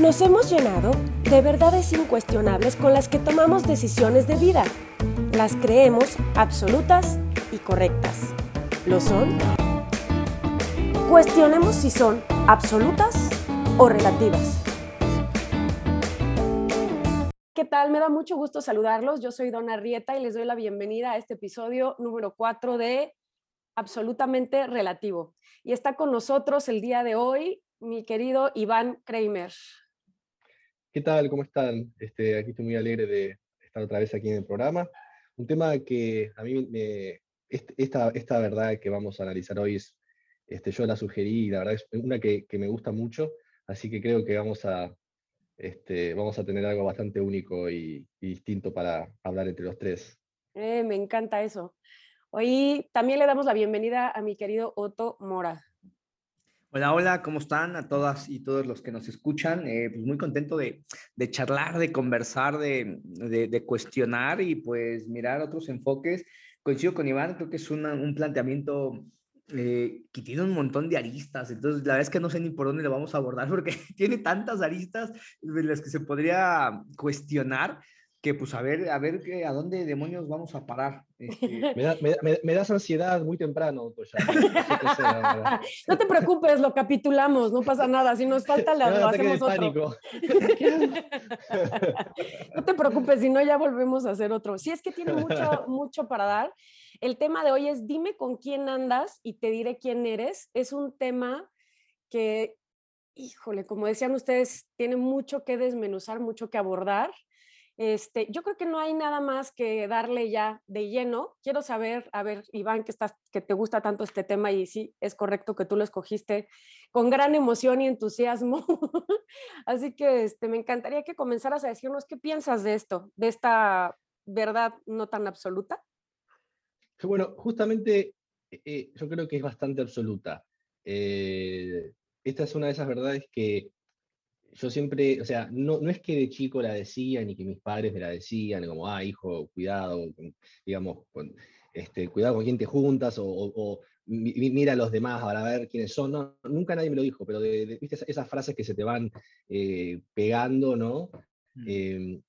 Nos hemos llenado de verdades incuestionables con las que tomamos decisiones de vida. Las creemos absolutas y correctas. ¿Lo son? Cuestionemos si son absolutas o relativas. ¿Qué tal? Me da mucho gusto saludarlos. Yo soy Donna Rieta y les doy la bienvenida a este episodio número 4 de Absolutamente Relativo. Y está con nosotros el día de hoy mi querido Iván Kramer. ¿Qué tal? ¿Cómo están? Este, aquí estoy muy alegre de estar otra vez aquí en el programa. Un tema que a mí me, esta, esta verdad que vamos a analizar hoy es, este, yo la sugerí la verdad es una que, que me gusta mucho, así que creo que vamos a, este, vamos a tener algo bastante único y, y distinto para hablar entre los tres. Eh, me encanta eso. Hoy también le damos la bienvenida a mi querido Otto Mora. Hola, hola, ¿cómo están a todas y todos los que nos escuchan? Eh, pues muy contento de, charlar, de conversar, de, cuestionar y pues mirar otros enfoques. Coincido con Iván, creo que es un planteamiento eh, que tiene un montón de aristas, entonces la verdad es que no sé ni por dónde lo vamos a abordar porque tiene tantas aristas de las que se podría cuestionar que pues a ver, a ver que, a dónde demonios vamos a parar. Este... Me, da, me, me, me, das ansiedad muy temprano. Pues ya. No, no te preocupes, lo capitulamos, no pasa nada. Si nos falta, la, lo hacemos otro. no te preocupes, si no, ya volvemos a hacer otro. Si es que tiene mucho, mucho para dar. El tema de hoy es dime con quién andas y te diré quién eres. Es un tema que, híjole, como decían ustedes, tiene mucho que desmenuzar, mucho que abordar. Este, yo creo que no hay nada más que darle ya de lleno. Quiero saber, a ver, Iván, que, estás, que te gusta tanto este tema y sí, es correcto que tú lo escogiste con gran emoción y entusiasmo. Así que este, me encantaría que comenzaras a decirnos qué piensas de esto, de esta verdad no tan absoluta. Bueno, justamente eh, yo creo que es bastante absoluta. Eh, esta es una de esas verdades que yo siempre, o sea, no, no es que de chico la decía, ni que mis padres me la decían, como, ah, hijo, cuidado, digamos, con, este, cuidado con quién te juntas, o, o, o, mira a los demás para ver quiénes son. No, nunca nadie me lo dijo, pero de, de, ¿viste esas frases que se te van eh, pegando, ¿no? Mm. Eh,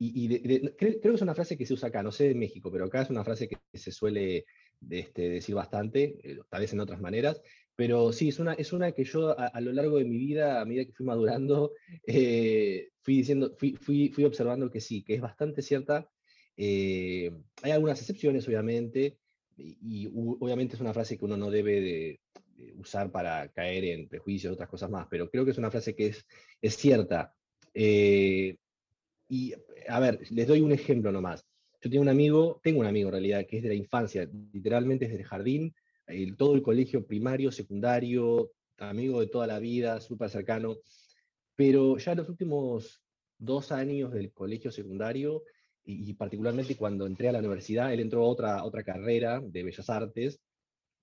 y, y de, creo, creo, que es una frase que se usa acá, no sé en México, pero acá es una frase que se suele este, decir bastante, eh, tal vez en otras maneras, pero sí, es una, es una que yo a, lo largo de mi vida, a medida que fui madurando, eh, fui, diciendo, fui, fui, fui, observando que sí, que es bastante cierta. Eh, hay algunas excepciones, obviamente, y, obviamente es una frase que uno no debe de, usar para caer en prejuicios otras cosas más, pero creo que es una frase que es, es cierta. Eh, y, a ver, les doy un ejemplo nomás. Yo tengo un amigo, tengo un amigo en realidad, que es de la infancia, literalmente es del jardín todo el colegio primario, secundario, amigo de toda la vida, súper cercano, pero ya los últimos dos años del colegio secundario, y, y, particularmente cuando entré a la universidad, él entró a otra, otra carrera de Bellas Artes,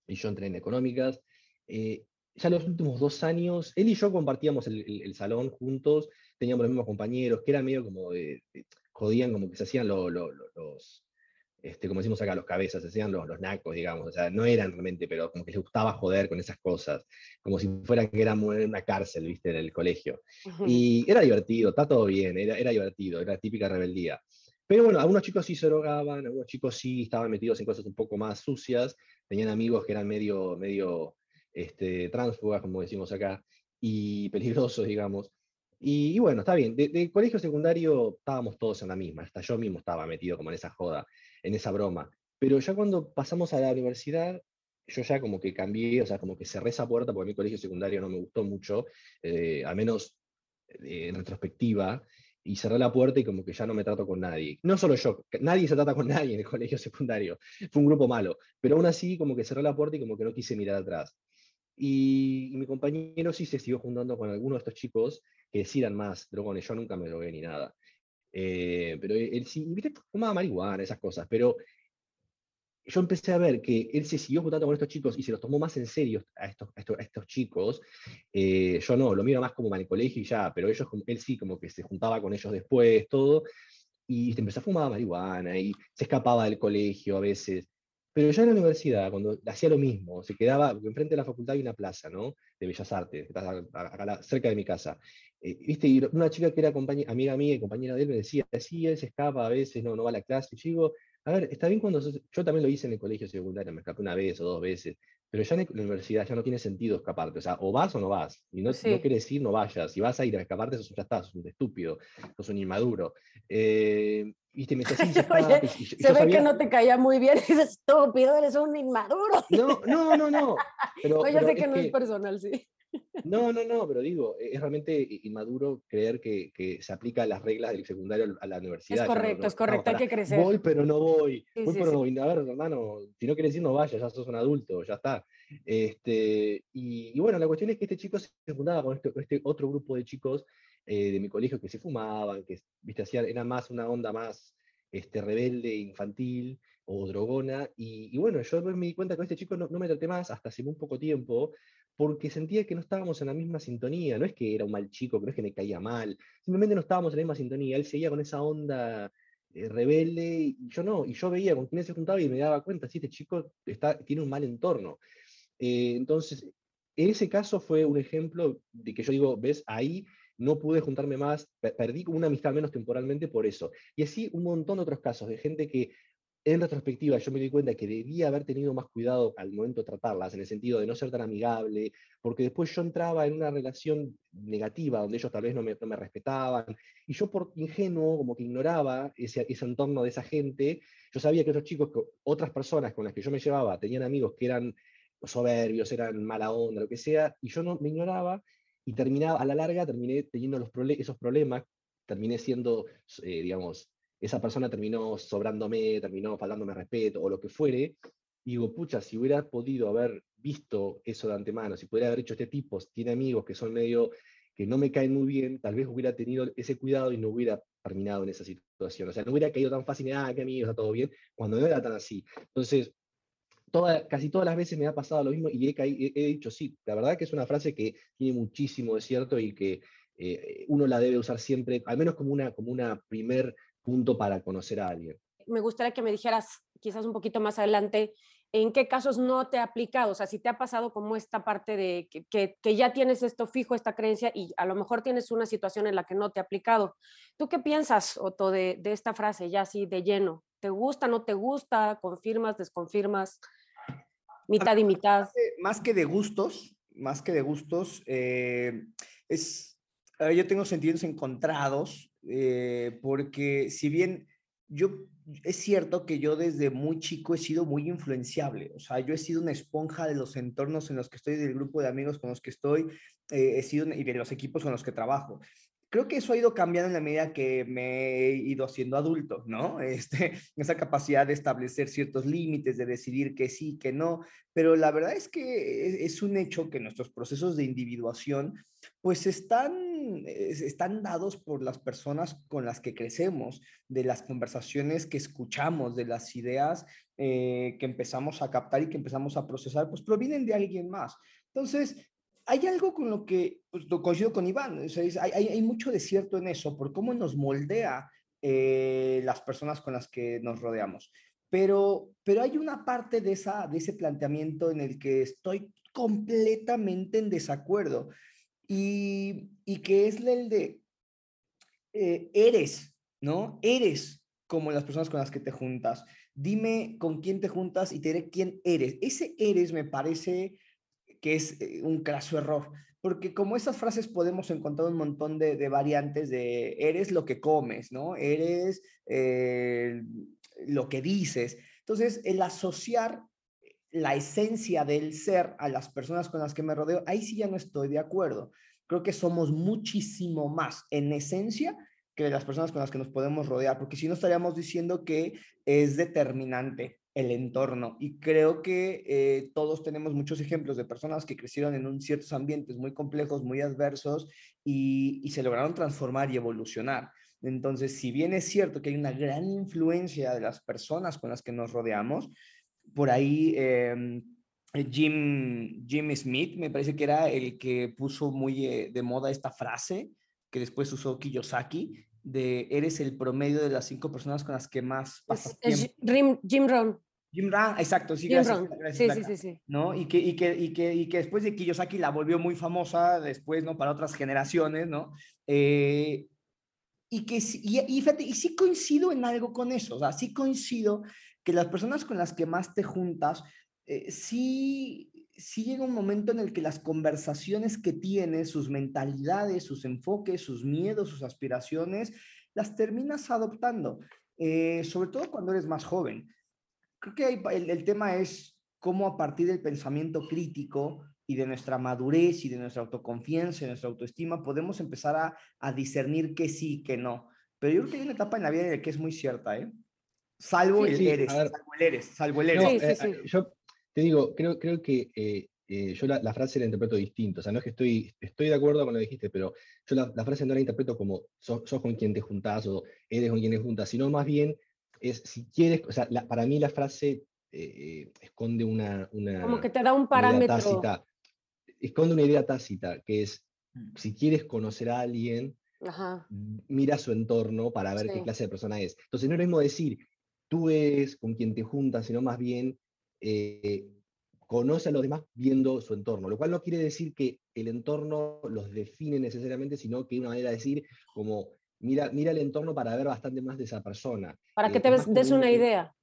y yo entré en Económicas, eh, ya los últimos dos años, él y yo compartíamos el, salón juntos, teníamos los mismos compañeros, que era medio como de, jodían, como que se hacían lo, lo, lo, los, este, como decimos acá, los cabezas, hacían los, los, nacos, digamos, o sea, no eran realmente, pero como que les gustaba joder con esas cosas, como si fuera que era una cárcel, viste, en el colegio. Y era divertido, está todo bien, era, era divertido, era típica rebeldía. Pero bueno, algunos chicos sí se drogaban, algunos chicos sí estaban metidos en cosas un poco más sucias, tenían amigos que eran medio, medio este, tránsfugas, como decimos acá, y peligrosos, digamos. Y, y, bueno, está bien. De, de, colegio secundario estábamos todos en la misma. Hasta yo mismo estaba metido como en esa joda en esa broma. Pero ya cuando pasamos a la universidad, yo ya como que cambié, o sea, como que cerré esa puerta porque mi colegio secundario no me gustó mucho, eh, al menos eh, en retrospectiva, y cerré la puerta y como que ya no me trato con nadie. No solo yo, nadie se trata con nadie en el colegio secundario, fue un grupo malo, pero aún así como que cerré la puerta y como que no quise mirar atrás. Y, y mi compañero sí se siguió juntando con algunos de estos chicos que sí eran más drogones, yo nunca me drogué ni nada. Eh, pero él sí, viste, fumaba marihuana, esas cosas, pero yo empecé a ver que él se siguió juntando con estos chicos y se los tomó más en serio a estos, a estos, a estos chicos. Eh, yo no, lo miro más como en el colegio y ya, pero ellos, él sí, como que se juntaba con ellos después, todo, y empezó a fumar marihuana y se escapaba del colegio a veces. Pero ya en la universidad, cuando hacía lo mismo, se quedaba, enfrente de la facultad hay una plaza, ¿no? De Bellas Artes, cerca de mi casa. Eh, viste, y una chica que era amiga mía y compañera de él me decía, sí, él se escapa a veces, no, no va a la clase. Y yo digo, a ver, está bien cuando... Yo también lo hice en el colegio secundario, me escapé una vez o dos veces, pero ya en la universidad ya no tiene sentido escaparte. O sea, o vas o no vas. Y no, no quiere decir no vayas. Si vas a ir a escaparte, eso ya estás, sos un estúpido, sos un inmaduro. Eh, viste, me decía, sí, se, Oye, se ve que no te caía muy bien, dices, estúpido, eres un inmaduro. No, no, no, no. Pero, Oye, sé que no es personal, sí. No, no, no, pero digo, e-, es realmente inmaduro creer que, que se aplican las reglas del secundario a la universidad. Es correcto, es correcto, hay que crecer. Voy, pero no voy. voy, pero no voy. A ver, hermano, si no quieres ir, no vayas, ya sos un adulto, ya está. Este, y, bueno, la cuestión es que este chico se fundaba con este, este otro grupo de chicos eh, de mi colegio que se fumaban, que viste, hacían, era más una onda más este, rebelde, infantil o drogona. Y, bueno, yo me di cuenta que este chico no, no me traté más hasta hace muy poco tiempo, porque sentía que no estábamos en la misma sintonía. No es que era un mal chico, no es que me caía mal, simplemente no estábamos en la misma sintonía. Él seguía con esa onda eh, rebelde y yo no. Y yo veía con quién se juntaba y me daba cuenta, sí, este chico está, tiene un mal entorno. Eh, entonces, en ese caso fue un ejemplo de que yo digo, ves, ahí no pude juntarme más, perdí una amistad menos temporalmente por eso. Y así un montón de otros casos de gente que en retrospectiva yo me di cuenta que debía haber tenido más cuidado al momento de tratarlas, en el sentido de no ser tan amigable, porque después yo entraba en una relación negativa, donde ellos tal vez no me, respetaban, y yo por ingenuo, como que ignoraba ese, entorno de esa gente, yo sabía que otros chicos, otras personas con las que yo me llevaba, tenían amigos que eran soberbios, eran mala onda, lo que sea, y yo no me ignoraba, y terminaba, a la larga terminé teniendo esos problemas, terminé siendo, eh, digamos, esa persona terminó sobrándome, terminó faltándome respeto o lo que fuere, y digo, pucha, si hubiera podido haber visto eso de antemano, si pudiera haber hecho este tipo, tiene amigos que son medio, que no me caen muy bien, tal vez hubiera tenido ese cuidado y no hubiera terminado en esa situación. O sea, no hubiera caído tan fácil, ah, qué amigos, está todo bien, cuando no era tan así. Entonces, toda, casi todas las veces me ha pasado lo mismo y he, he, dicho, sí, la verdad que es una frase que tiene muchísimo de cierto y que eh, uno la debe usar siempre, al menos como una, como una primer punto para conocer a alguien. Me gustaría que me dijeras quizás un poquito más adelante en qué casos no te ha aplicado, o sea, si te ha pasado como esta parte de que, que, ya tienes esto fijo, esta creencia, y a lo mejor tienes una situación en la que no te ha aplicado. ¿Tú qué piensas, Otto, de, de esta frase ya así de lleno? ¿Te gusta, no te gusta? ¿Confirmas, desconfirmas? Mitad y mitad. Más que de gustos, más que de gustos, eh, es, yo tengo sentidos encontrados eh, porque si bien yo, es cierto que yo desde muy chico he sido muy influenciable, o sea, yo he sido una esponja de los entornos en los que estoy, del grupo de amigos con los que estoy, eh, he sido, y de los equipos con los que trabajo creo que eso ha ido cambiando en la medida que me he ido haciendo adulto, ¿no? Este, esa capacidad de establecer ciertos límites, de decidir que sí, que no, pero la verdad es que es, un hecho que nuestros procesos de individuación pues están, están dados por las personas con las que crecemos, de las conversaciones que escuchamos, de las ideas eh, que empezamos a captar y que empezamos a procesar, pues provienen de alguien más. Entonces, hay algo con lo que pues, coincido con Iván, hay, hay, mucho de cierto en eso, por cómo nos moldea eh, las personas con las que nos rodeamos. Pero, pero hay una parte de, esa, de ese planteamiento en el que estoy completamente en desacuerdo y, y que es el de eh, eres, ¿no? Eres como las personas con las que te juntas. Dime con quién te juntas y te diré quién eres. Ese eres me parece que es eh, un craso error, porque como esas frases podemos encontrar un montón de, variantes de eres lo que comes, ¿no? Eres eh, lo que dices. Entonces, el asociar la esencia del ser a las personas con las que me rodeo, ahí sí ya no estoy de acuerdo. Creo que somos muchísimo más en esencia que las personas con las que nos podemos rodear, porque si no estaríamos diciendo que es determinante el entorno. Y creo que eh, todos tenemos muchos ejemplos de personas que crecieron en un ciertos ambientes muy complejos, muy adversos y, se lograron transformar y evolucionar. Entonces, si bien es cierto que hay una gran influencia de las personas con las que nos rodeamos, por ahí em, Jim, Jim Smith me parece que era el que puso muy eh, de moda esta frase que después usó Kiyosaki, de eres el promedio de las cinco personas con las que más pasas Jim Rohn. Jim Rohn, exacto, sí, Jim gracias, Rohn. gracias, Sí, Blanca. sí, sí, sí. ¿no? Y que, y, que, y, que, y que después de Kiyosaki la volvió muy famosa, después, ¿no? Para otras generaciones, ¿no? Eh, y que y, y fíjate, y sí coincido en algo con eso, o sea, sí coincido que las personas con las que más te juntas, eh, sí, sí llega un momento en el que las conversaciones que tienes, sus mentalidades, sus enfoques, sus miedos, sus aspiraciones, las terminas adoptando, eh, sobre todo cuando eres más joven. Creo que hay- el, el tema es cómo a partir del pensamiento crítico y de nuestra madurez y de nuestra autoconfianza y nuestra autoestima podemos empezar a, a discernir que sí y que no. Pero yo creo que hay una etapa en la vida en la que es muy cierta, ¿eh? Salvo Sí, el sí, eres, salvo el eres, salvo el No, eres. Sí, sí, eh, sí. eh, yo te digo, creo, creo que eh, eh, yo la, la frase la interpreto distinto. O sea, no es que estoy, estoy de acuerdo con lo que dijiste, pero yo la, la frase no la interpreto como sos, sos con quien te juntás o eres con quien te juntas, sino más bien es si quieres, o sea, la- para mí la frase eh, esconde una, una, Como que te da un parámetro. tácita, esconde una idea tácita, que es Mm. si quieres conocer a alguien, Ajá. mira su entorno para ver qué clase de persona es. Entonces no es lo mismo decir, tú eres con quien te juntas, sino más bien eh, conoce a los demás viendo su entorno, lo cual no quiere decir que el entorno los define necesariamente, sino que es una manera de decir como, mira, mira el entorno para ver bastante más de esa persona. Para que Eh, te ves- des una un- idea.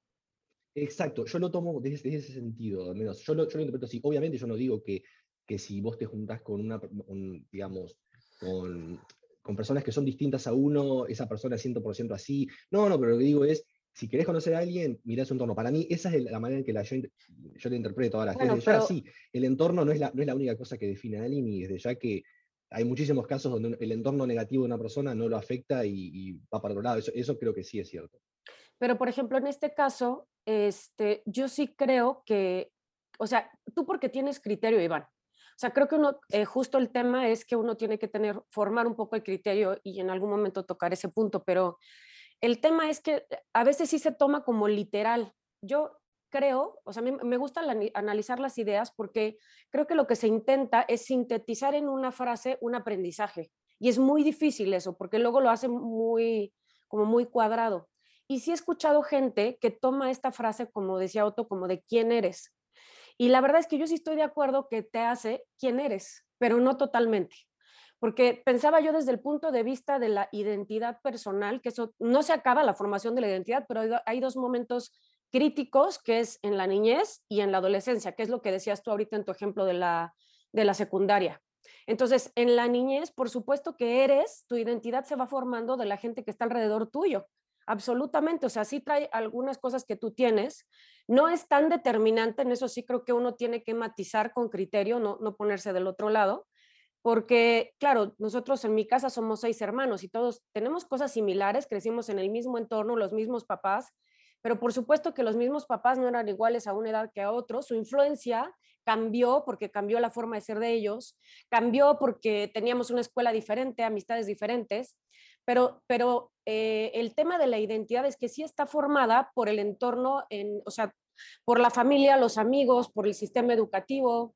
Exacto, yo lo tomo desde, desde ese sentido, al menos. Yo lo, yo lo interpreto así. Obviamente yo no digo que, que si vos te juntás con una, un, digamos, con, con personas que son distintas a uno, esa persona es 100% así. No, no, pero lo que digo es, si querés conocer a alguien, mirá su entorno. Para mí esa es la manera en que la, yo, yo la interpreto. Ahora, Bueno, desde ya pero- sí, el entorno no es, la, no es la única cosa que define a alguien y desde ya que hay muchísimos casos donde el entorno negativo de una persona no lo afecta y, y va para otro lado. Eso, eso creo que sí es cierto. Pero, por ejemplo, en este caso, este, yo sí creo que, o sea, tú porque tienes criterio, Iván. O sea, creo que uno, eh, justo el tema es que uno tiene que tener, formar un poco el criterio y en algún momento tocar ese punto, pero el tema es que a veces sí se toma como literal. Yo creo, o sea, mí me gusta la- analizar las ideas porque creo que lo que se intenta es sintetizar en una frase un aprendizaje. Y es muy difícil eso, porque luego lo hace muy, como muy cuadrado. Y sí he escuchado gente que toma esta frase, como decía Otto, como de quién eres. Y la verdad es que yo sí estoy de acuerdo que te hace quién eres, pero no totalmente. Porque pensaba yo desde el punto de vista de la identidad personal, que eso no se acaba la formación de la identidad, pero hay dos momentos críticos, que es en la niñez y en la adolescencia, que es lo que decías tú ahorita en tu ejemplo de la, de la secundaria. Entonces, en la niñez, por supuesto que eres, tu identidad se va formando de la gente que está alrededor tuyo. Absolutamente, o sea, sí trae algunas cosas que tú tienes. No es tan determinante, en eso sí creo que uno tiene que matizar con criterio, no, no ponerse del otro lado, porque, claro, nosotros en mi casa somos seis hermanos y todos tenemos cosas similares, crecimos en el mismo entorno, los mismos papás, pero por supuesto que los mismos papás no eran iguales a una edad que a otros, su influencia cambió porque cambió la forma de ser de ellos, cambió porque teníamos una escuela diferente, amistades diferentes, pero, pero eh, el tema de la identidad es que sí está formada por el entorno, en, o sea, por la familia, los amigos, por el sistema educativo,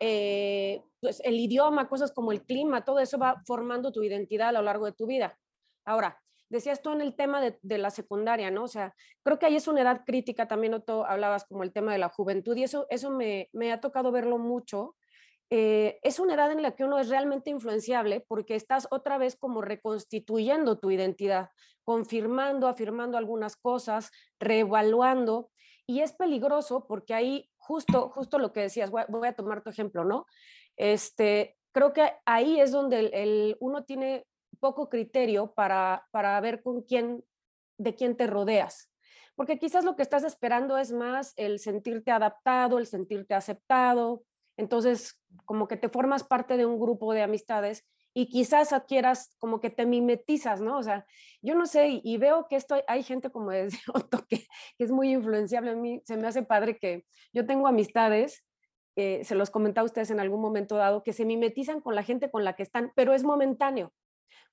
eh, pues el idioma, cosas como el clima, todo eso va formando tu identidad a lo largo de tu vida. Ahora, decías tú en el tema de, de, la secundaria, ¿no? O sea, creo que ahí es una edad crítica, también tú hablabas como el tema de la juventud y eso, eso me, me ha tocado verlo mucho. Eh, es una edad en la que uno es realmente influenciable porque estás otra vez como reconstituyendo tu identidad, confirmando, afirmando algunas cosas, reevaluando y es peligroso porque ahí justo, justo lo que decías, voy a, voy a tomar tu ejemplo, ¿no? Este, creo que ahí es donde el, uno tiene poco criterio para, para ver con quién, de quién te rodeas. Porque quizás lo que estás esperando es más el sentirte adaptado, el sentirte aceptado. Entonces, como que te formas parte de un grupo de amistades y quizás adquieras como que te mimetizas, ¿no? O sea, yo no sé, y veo que esto, hay gente como decía Otto que, que es muy influenciable. A mí se me hace padre que yo tengo amistades eh, se los comentaba a ustedes en algún momento dado, que se mimetizan con la gente con la que están, pero es momentáneo.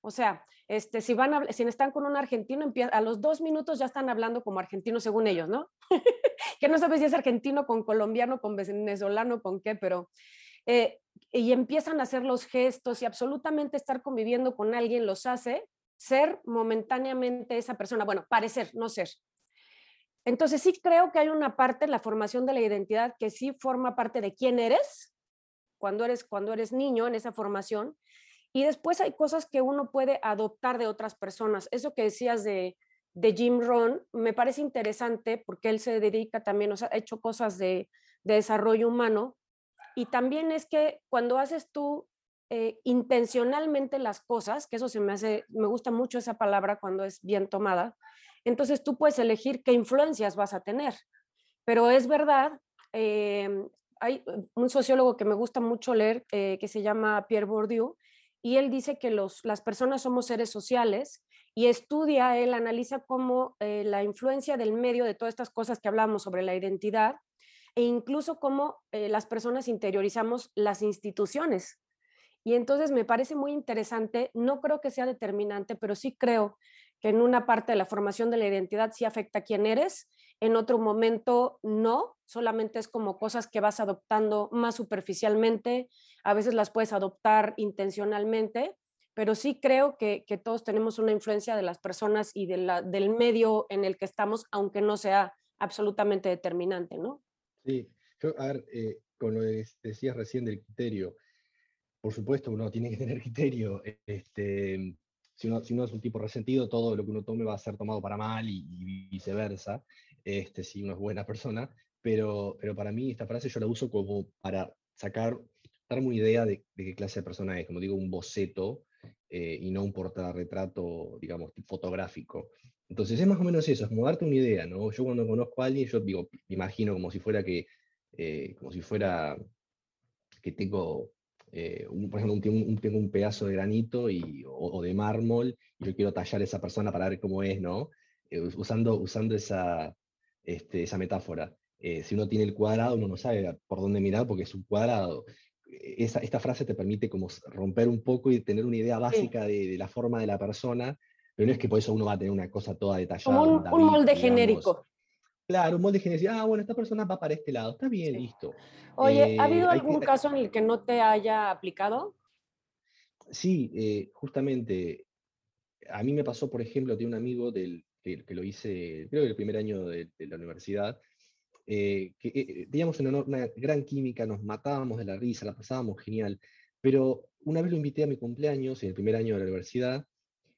O sea, este, si, van a, si están con un argentino, a los dos minutos ya están hablando como argentino según ellos, ¿no? que no sabes si es argentino con colombiano, con venezolano, con qué, pero... Eh, y empiezan a hacer los gestos y absolutamente estar conviviendo con alguien los hace ser momentáneamente esa persona, bueno, parecer, no ser. entonces sí creo que hay una parte en la formación de la identidad que sí forma parte de quién eres cuando eres, cuando eres niño en esa formación. Y después hay cosas que uno puede adoptar de otras personas. Eso que decías de, de Jim Rohn me parece interesante porque él se dedica también, o sea, ha hecho cosas de, de desarrollo humano. Y también es que cuando haces tú eh, intencionalmente las cosas, que eso se me hace, me gusta mucho esa palabra cuando es bien tomada, entonces tú puedes elegir qué influencias vas a tener. Pero es verdad, em, hay un sociólogo que me gusta mucho leer eh, que se llama Pierre Bourdieu y él dice que las personas somos seres sociales y estudia, él analiza cómo eh, la influencia del medio de todas estas cosas que hablamos sobre la identidad e incluso cómo las personas interiorizamos las instituciones. Y entonces me parece muy interesante, no creo que sea determinante, pero sí creo que en una parte de la formación de la identidad sí afecta a quién eres, en otro momento no, solamente es como cosas que vas adoptando más superficialmente, a veces las puedes adoptar intencionalmente, pero sí creo que, todos tenemos una influencia de las personas y de la, del medio en el que estamos, aunque no sea absolutamente determinante, ¿no? Sí, yo, a ver, eh, con lo que decías recién del criterio, por supuesto uno tiene que tener criterio. Este, si, uno, si uno es un tipo resentido, todo lo que uno tome va a ser tomado para mal y, viceversa, este, si uno es buena persona. Pero, pero para mí esta frase yo la uso como para sacar, darme una idea de, qué clase de persona es, como digo, un boceto eh, y no un portarretrato, digamos, fotográfico. Entonces es más o menos eso, es como darte una idea, ¿no? Yo cuando conozco a alguien, yo digo, me imagino como si fuera que, eh, como si fuera que tengo eh, por ejemplo, un, tengo un pedazo de granito y, o, de mármol y yo quiero tallar a esa persona para ver cómo es, ¿no? Eh, usando, usando esa, este, esa metáfora. Eh, si uno tiene el cuadrado, uno no sabe por dónde mirar porque es un cuadrado. Esa, esta frase te permite como romper un poco y tener una idea básica de, la forma de la persona, pero no es que por eso uno va a tener una cosa toda detallada. Como un, molde genérico. Claro, un molde genérico. Ah, bueno, esta persona va para este lado. Está bien, listo. Oye, ¿ha habido eh, algún caso en el que no te haya aplicado? Sí, eh, justamente. A mí me pasó, por ejemplo, de un amigo del, que, lo hice, creo que el primer año de, la universidad, eh, que teníamos una, gran química, nos matábamos de la risa, la pasábamos genial, pero una vez lo invité a mi cumpleaños, en el primer año de la universidad,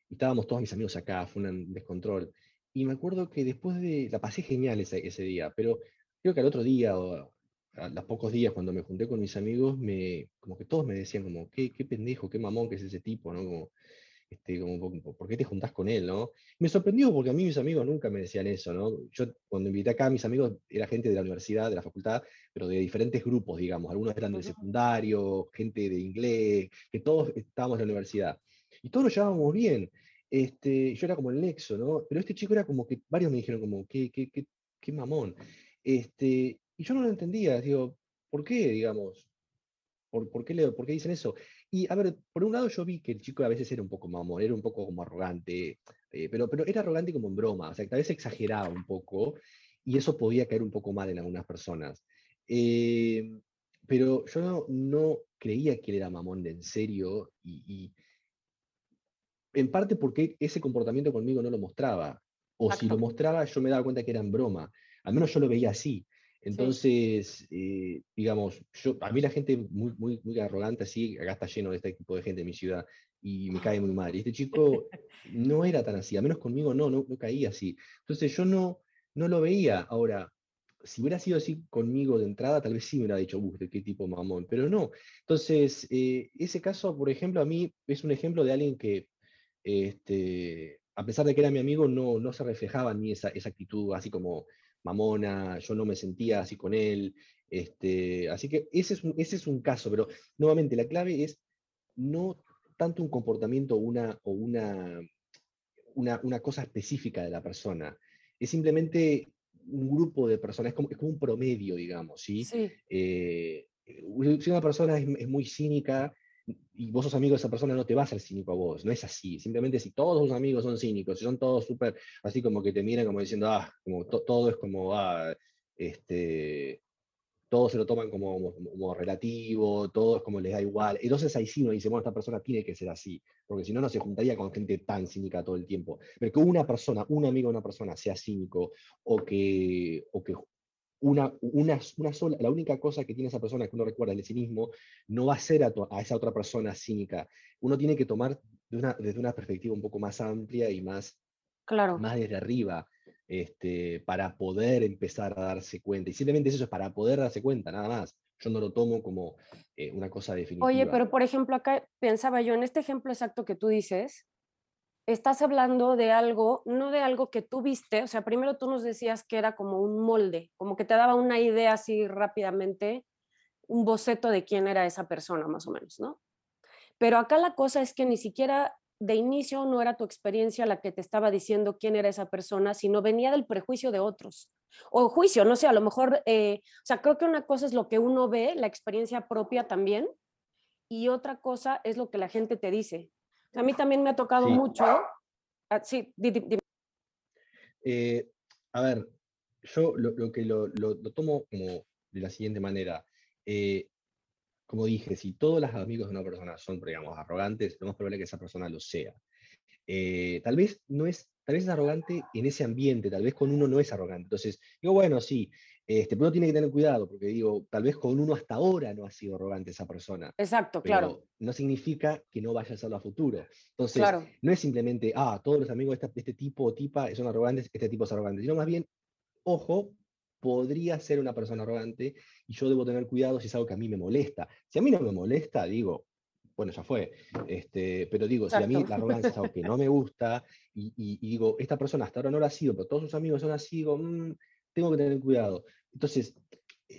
y estábamos todos mis amigos acá, fue un descontrol. Y me acuerdo que después de, la pasé genial ese, ese día, pero creo que al otro día o a los pocos días cuando me junté con mis amigos, me, como que todos me decían como, qué, qué pendejo, qué mamón que es ese tipo, ¿no? Como, este, como, ¿por qué te juntás con él, no? Me sorprendió porque a mí mis amigos nunca me decían eso, ¿no? Yo cuando invité acá a mis amigos era gente de la universidad, de la facultad, pero de diferentes grupos, digamos. Algunos eran del secundario, gente de inglés, que todos estábamos en la universidad. Y todos nos llevábamos bien. Este, yo era como el nexo, ¿no? Pero este chico era como que varios me dijeron como, qué, qué, qué, qué mamón. Este, y yo no lo entendía, digo, ¿por qué, digamos? ¿Por, por, qué, le, ¿Por qué dicen eso? Y a ver, por un lado yo vi que el chico a veces era un poco mamón, era un poco como arrogante, eh, pero, pero era arrogante como en broma, o sea, que tal vez exageraba un poco y eso podía caer un poco mal en algunas personas. Eh, pero yo no, creía que él era mamón de en serio y, en parte porque ese comportamiento conmigo no lo mostraba. O si lo mostraba, yo me daba cuenta que era en broma. Al menos yo lo veía así. Entonces, eh, digamos, yo, a mí la gente muy, muy, muy arrogante, así, acá está lleno de este tipo de gente en mi ciudad y me cae muy mal. Y este chico no era tan así, al menos conmigo no, no, caía así. Entonces yo no, no lo veía. Ahora, si hubiera sido así conmigo de entrada, tal vez sí me hubiera dicho, uff, de qué tipo mamón, pero no. Entonces, eh, ese caso, por ejemplo, a mí es un ejemplo de alguien que, este, a pesar de que era mi amigo, no, no se reflejaba en mí esa, esa actitud así como mamona, yo no me sentía así con él. Este, así que ese es, un, ese es un caso, pero nuevamente la clave es no tanto un comportamiento una, o una, una, cosa específica de la persona, es simplemente un grupo de personas, es como, es como un promedio, digamos, ¿sí? Eh, si una persona es, muy cínica, y vos sos amigo de esa persona, no te va a ser cínico a vos, no es así. Simplemente si todos tus amigos son cínicos, si son todos súper, así como que te miran como diciendo, ah, como todo es como, ah, este, todos se lo toman como, como, relativo, todo es como les da igual. Entonces ahí sí uno dice, bueno, esta persona tiene que ser así, porque si no, no se juntaría con gente tan cínica todo el tiempo. Pero que una persona, un amigo de una persona sea cínico, o que, o que una, una, una, sola, la única cosa que tiene esa persona que uno recuerda del cinismo, no va a ser a, a esa otra persona cínica. Uno tiene que tomar de una, desde una perspectiva un poco más amplia y más, claro. más desde arriba este, para poder empezar a darse cuenta. Y simplemente eso es para poder darse cuenta, nada más. Yo no lo tomo como eh, una cosa definitiva. Oye, pero por ejemplo, acá pensaba yo, en este ejemplo exacto que tú dices, estás hablando de algo, no de algo que tú viste, o sea, primero tú nos decías que era como un molde, como que te daba una idea así rápidamente, un boceto de quién era esa persona, más o menos, ¿no? Pero acá la cosa es que ni siquiera de inicio no era tu experiencia la que te estaba diciendo quién era esa persona, sino venía del prejuicio de otros. O juicio, no sé, a lo mejor, eh, o sea, creo que una cosa es lo que uno ve, la experiencia propia también, y otra cosa es lo que la gente te dice. A mí también me ha tocado mucho. Ah, sí, eh, a ver, yo lo, que lo, tomo como de la siguiente manera. Eh, como dije, si todos los amigos de una persona son, digamos, arrogantes, lo más probable que esa persona lo sea. Eh, tal vez no es, tal vez es arrogante en ese ambiente, tal vez con uno no es arrogante. Entonces, digo, bueno, sí, este, pero uno tiene que tener cuidado, porque digo, tal vez con uno hasta ahora no ha sido arrogante esa persona. Exacto, pero claro. No significa que no vaya a serlo a futuro. Entonces, claro. no es simplemente, ah, todos los amigos de este, este tipo o tipa son arrogantes, este tipo es arrogante, sino más bien, ojo, podría ser una persona arrogante y yo debo tener cuidado si es algo que a mí me molesta. Si a mí no me molesta, digo, bueno, ya fue. Este, pero digo, si a mí la arrogancia es algo que no me gusta y, digo, esta persona hasta ahora no lo ha sido, pero todos sus amigos son así, digo, mm, tengo que tener cuidado. Entonces,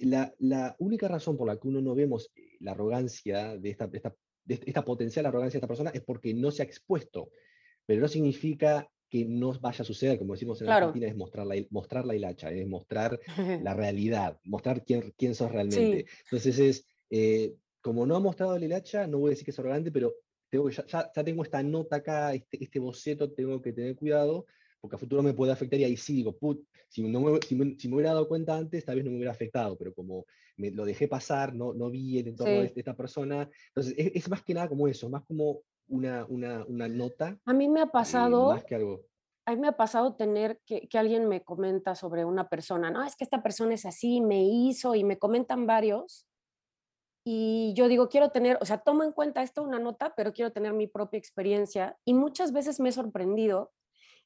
la, la, única razón por la que uno no vemos eh, la arrogancia de esta, de esta, de esta potencial arrogancia de esta persona es porque no se ha expuesto. Pero no significa que no vaya a suceder, como decimos en Argentina, es mostrar la, mostrar la hilacha, es mostrar la realidad, mostrar quién, quién sos realmente. Entonces es, eh, como no ha mostrado la hilacha, no voy a decir que es arrogante, pero tengo que, ya, ya, tengo esta nota acá, este, este, boceto, tengo que tener cuidado, porque a futuro me puede afectar y ahí sí digo, put, si, no me, si, me, si, me, hubiera dado cuenta antes, tal vez no me hubiera afectado, pero como me, lo dejé pasar, no, no vi el entorno de, esta persona, entonces es, es, más que nada como eso, más como una, una, una nota. A mí me ha pasado... más que algo. A mí me ha pasado tener que, que, alguien me comenta sobre una persona, no, es que esta persona es así, me hizo y me comentan varios. Y yo digo, quiero tener, o sea, tomo en cuenta esto una nota, pero quiero tener mi propia experiencia. Y muchas veces me he sorprendido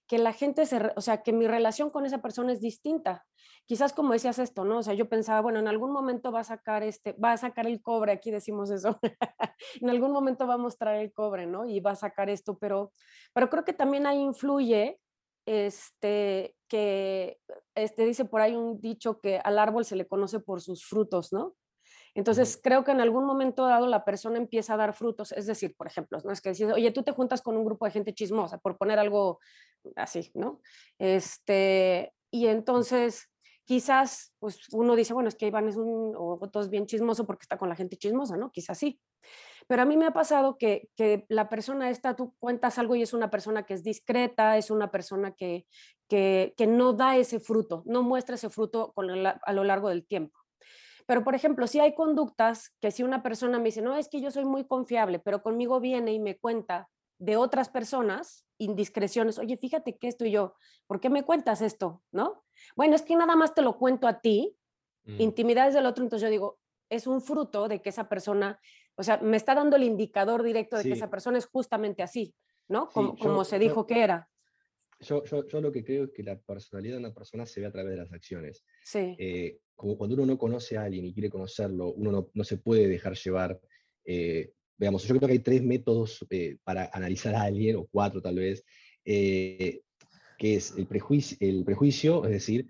que la gente se, o sea, que mi relación con esa persona es distinta. Quizás como decías esto, ¿no? O sea, yo pensaba, bueno, en algún momento va a sacar este, va a sacar el cobre, aquí decimos eso, en algún momento va a mostrar el cobre, ¿no? Y va a sacar esto, pero, pero creo que también ahí influye, este, que, este, dice por ahí un dicho que al árbol se le conoce por sus frutos, ¿no? Entonces, creo que en algún momento dado la persona empieza a dar frutos, es decir, por ejemplo, no es que dices, oye, tú te juntas con un grupo de gente chismosa, por poner algo así, ¿no? Este, y entonces quizás pues uno dice, bueno, es que Iván es un, o es bien chismoso porque está con la gente chismosa, ¿no? Quizás sí. Pero a mí me ha pasado que, que, la persona esta, tú cuentas algo y es una persona que es discreta, es una persona que, que, que no da ese fruto, no muestra ese fruto con a lo largo del tiempo. Pero, por ejemplo, si hay conductas que si una persona me dice, no, es que yo soy muy confiable, pero conmigo viene y me cuenta de otras personas, indiscreciones, oye, fíjate que esto y yo, ¿por qué me cuentas esto? ¿No? Bueno, es que nada más te lo cuento a ti, mm. intimidades del otro, entonces yo digo, es un fruto de que esa persona, o sea, me está dando el indicador directo de que esa persona es justamente así, ¿no? Como, como se dijo que era. Yo, yo, yo, lo que creo es que la personalidad de una persona se ve a través de las acciones. Sí. Eh, como cuando uno no conoce a alguien y quiere conocerlo, uno no, no se puede dejar llevar. Eh, veamos, yo creo que hay tres métodos eh, para analizar a alguien, o cuatro tal vez, que es el prejuicio, el prejuicio es decir,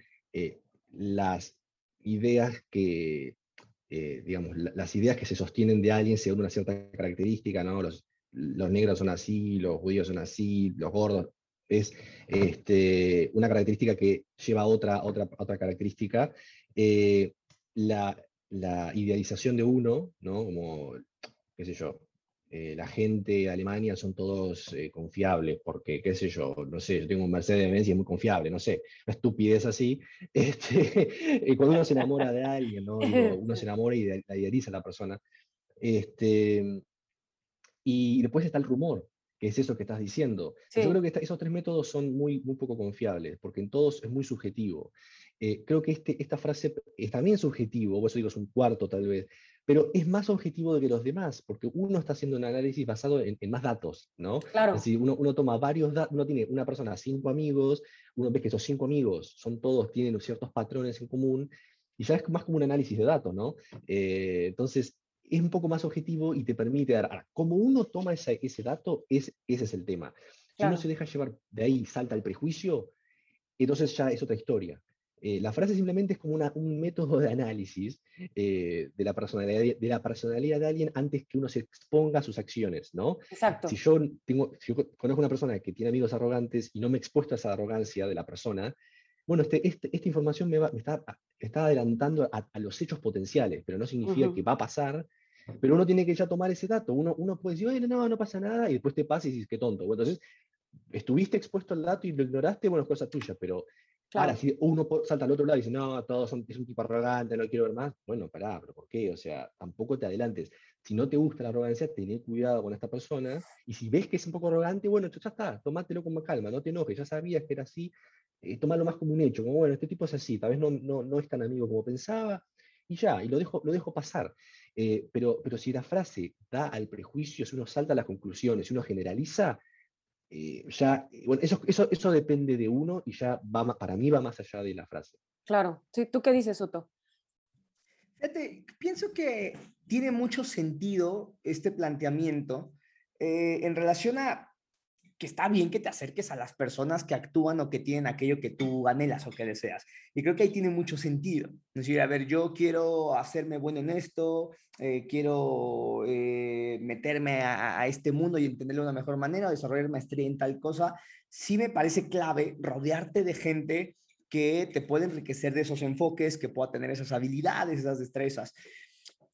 las ideas que, digamos, las ideas que se sostienen de alguien según una cierta característica, ¿no? Los, los negros son así, los judíos son así, los gordos, es este, una característica que lleva a otra, otra, otra característica. Eh, la, la, idealización de uno, ¿no? Como, qué sé yo, eh, la gente de Alemania son todos eh, confiables, porque, qué sé yo, no sé, yo tengo un Mercedes-Benz y es muy confiable, no sé, una estupidez así. Este, cuando uno se enamora de alguien, ¿no? uno, se enamora y idealiza a la persona. Este, y después está el rumor, que es eso que estás diciendo. Yo creo que esos tres métodos son muy, muy poco confiables, porque en todos es muy subjetivo. Eh, creo que este, esta frase es también subjetivo, por eso digo es un cuarto tal vez, pero es más objetivo que los demás, porque uno está haciendo un análisis basado en, más datos, ¿no? Claro. Es decir, uno, uno toma varios datos, uno tiene una persona, cinco amigos, uno ve que esos cinco amigos son todos, tienen ciertos patrones en común, y ya es más como un análisis de datos, ¿no? Eh, entonces, es un poco más objetivo y te permite dar. Ahora, como uno toma ese, ese dato, es, ese es el tema. Si uno se deja llevar de ahí, salta el prejuicio, entonces ya es otra historia. Eh, la frase simplemente es como una, un método de análisis eh, de, la personalidad, de la personalidad de alguien antes que uno se exponga a sus acciones, ¿no? Exacto. Si yo, tengo, si yo conozco una persona que tiene amigos arrogantes y no me he expuesto a esa arrogancia de la persona, bueno, este, este esta información me, va, me está, está, adelantando a, a, los hechos potenciales, pero no significa que va a pasar pero uno tiene que ya tomar ese dato. Uno, uno puede decir, no, no pasa nada, y después te pasa y dices, qué tonto. Bueno, entonces, estuviste expuesto al dato y lo ignoraste, bueno, es cosa tuya, pero ahora si uno salta al otro lado y dice, no, todos son, es un tipo arrogante, no quiero ver más, bueno, pará, pero ¿por qué? O sea, tampoco te adelantes. Si no te gusta la arrogancia, ten cuidado con esta persona, y si ves que es un poco arrogante, bueno, ya está, tomátelo con calma, no te enojes, ya sabías que era así, eh, tomalo más como un hecho, como, bueno, este tipo es así, tal vez no, no, no es tan amigo como pensaba, y ya, y lo dejo, lo dejo pasar. Eh, pero, pero si la frase da al prejuicio, si uno salta a las conclusiones, si uno generaliza, eh, ya, eh, bueno, eso, eso, eso depende de uno y ya va, para mí va más allá de la frase. Claro, sí, ¿tú qué dices, Soto? Fíjate, pienso que tiene mucho sentido este planteamiento en relación a que está bien que te acerques a las personas que actúan o que tienen aquello que tú anhelas o que deseas. Y creo que ahí tiene mucho sentido. Es decir, a ver, yo quiero hacerme bueno en esto, eh, quiero eh, meterme a, este mundo y entenderlo de una mejor manera, desarrollar maestría en tal cosa. Sí me parece clave rodearte de gente que te puede enriquecer de esos enfoques, que pueda tener esas habilidades, esas destrezas.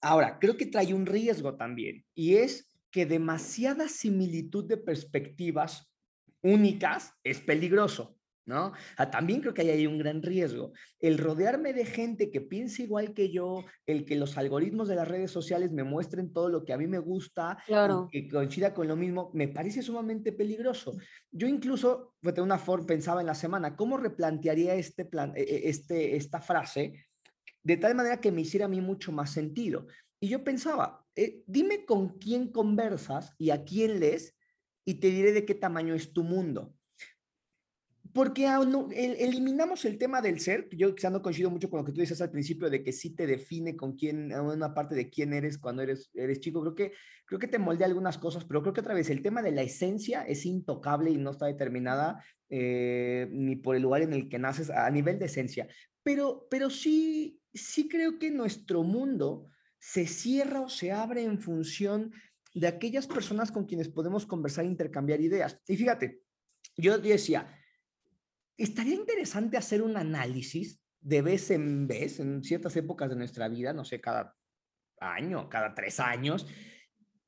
Ahora, creo que trae un riesgo también y es que demasiada similitud de perspectivas únicas es peligroso, ¿no? también creo que hay ahí un gran riesgo. El rodearme de gente que piensa igual que yo, el que los algoritmos de las redes sociales me muestren todo lo que a mí me gusta, claro. que coincida con lo mismo, me parece sumamente peligroso. Yo incluso, de una forma, pensaba en la semana, ¿cómo replantearía este plan, e, e, este, esta frase de tal manera que me hiciera a mí mucho más sentido? Y yo pensaba, eh, dime con quién conversas y a quién lees y te diré de qué tamaño es tu mundo. Porque eliminamos el tema del ser, yo quizá no coincido mucho con lo que tú dices al principio de que sí te define con quién, una parte de quién eres cuando eres, eres chico, creo que, creo que te moldea algunas cosas, pero creo que otra vez el tema de la esencia es intocable y no está determinada eh, ni por el lugar en el que naces a nivel de esencia, pero, pero sí, sí creo que nuestro mundo se cierra o se abre en función de aquellas personas con quienes podemos conversar e intercambiar ideas. Y fíjate, yo decía, estaría interesante hacer un análisis de vez en vez, en ciertas épocas de nuestra vida, no sé, cada año, cada tres años,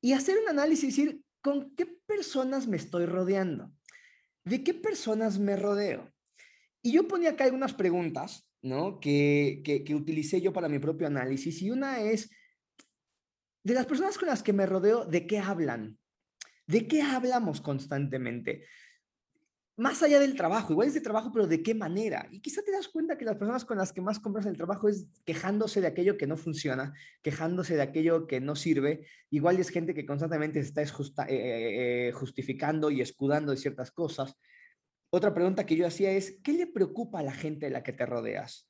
y hacer un análisis y decir, ¿con qué personas me estoy rodeando? ¿De qué personas me rodeo? Y yo ponía acá algunas preguntas, ¿no? Que, que, que utilicé yo para mi propio análisis, y una es, de las personas con las que me rodeo, ¿de qué hablan? ¿De qué hablamos constantemente? Más allá del trabajo, igual es de trabajo, pero ¿de qué manera? Y quizá te das cuenta que las personas con las que más compras el trabajo es quejándose de aquello que no funciona, quejándose de aquello que no sirve. Igual es gente que constantemente está eh, eh, eh, justificando y escudando de ciertas cosas. Otra pregunta que yo hacía es, ¿qué le preocupa a la gente de la que te rodeas?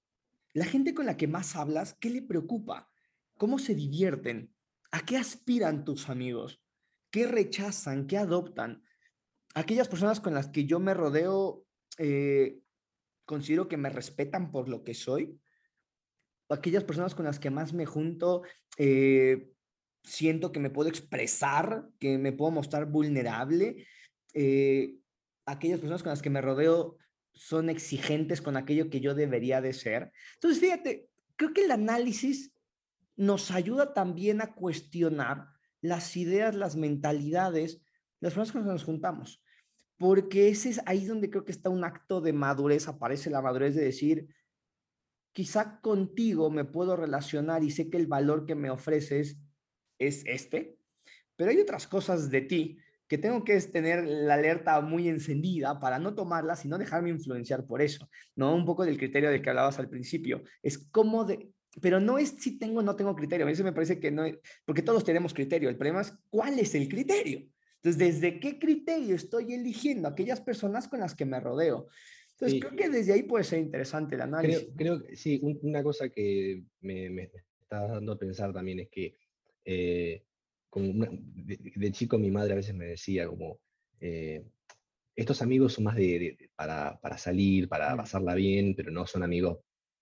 La gente con la que más hablas, ¿qué le preocupa? ¿Cómo se divierten? ¿A qué aspiran tus amigos? ¿Qué rechazan? ¿Qué adoptan? Aquellas personas con las que yo me rodeo, eh, considero que me respetan por lo que soy. Aquellas personas con las que más me junto, eh, siento que me puedo expresar, que me puedo mostrar vulnerable. Eh, aquellas personas con las que me rodeo son exigentes con aquello que yo debería de ser. Entonces, fíjate, creo que el análisis nos ayuda también a cuestionar las ideas, las mentalidades, las personas con las que nos juntamos. Porque ese es ahí donde creo que está un acto de madurez, aparece la madurez de decir, quizá contigo me puedo relacionar y sé que el valor que me ofreces es este, pero hay otras cosas de ti que tengo que tener la alerta muy encendida para no tomarlas y no dejarme influenciar por eso, ¿no? Un poco del criterio del que hablabas al principio, es cómo de, pero no es si tengo o no tengo criterio, a veces me parece que no, porque todos tenemos criterio, el problema es cuál es el criterio. Entonces, ¿desde qué criterio estoy eligiendo aquellas personas con las que me rodeo? Entonces, creo que desde ahí puede ser interesante el análisis. Creo, que sí, una cosa que me, me, está dando a pensar también es que eh, como de, chico mi madre a veces me decía como, eh, estos amigos son más de, para, para, salir, para pasarla bien, pero no son amigos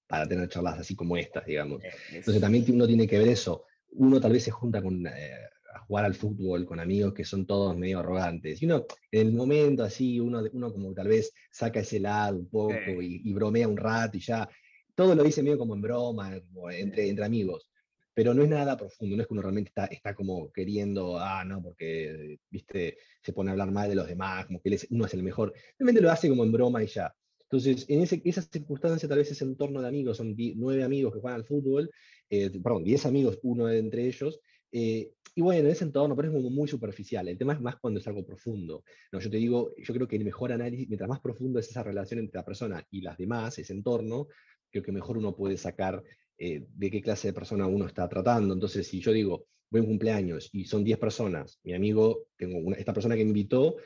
para tener charlas así como estas, digamos. Eh, Entonces también uno tiene que ver eso. Uno tal vez se junta con, a jugar al fútbol con amigos que son todos medio arrogantes. Y uno, en el momento así, uno, uno como tal vez saca ese lado un poco y, bromea un rato y ya, todo lo dice medio como en broma, entre, entre amigos. Pero no es nada profundo, no es que uno realmente está, está como queriendo, ah, no, porque, viste, se pone a hablar mal de los demás, como que uno es el mejor. Realmente lo hace como en broma y ya. Entonces, en ese, esa circunstancia, tal vez ese entorno de amigos, son nueve amigos que juegan al fútbol, eh, perdón, diez amigos, uno entre ellos, eh, y bueno, en ese entorno, pero es como muy superficial. El tema es más cuando es algo profundo. No, yo te digo, yo creo que el mejor análisis, mientras más profundo es esa relación entre la persona y las demás, ese entorno, creo que mejor uno puede sacar eh, de qué clase de persona uno está tratando. Entonces, si yo digo, voy a un cumpleaños y son 10 personas, mi amigo, tengo una, esta persona que me invitó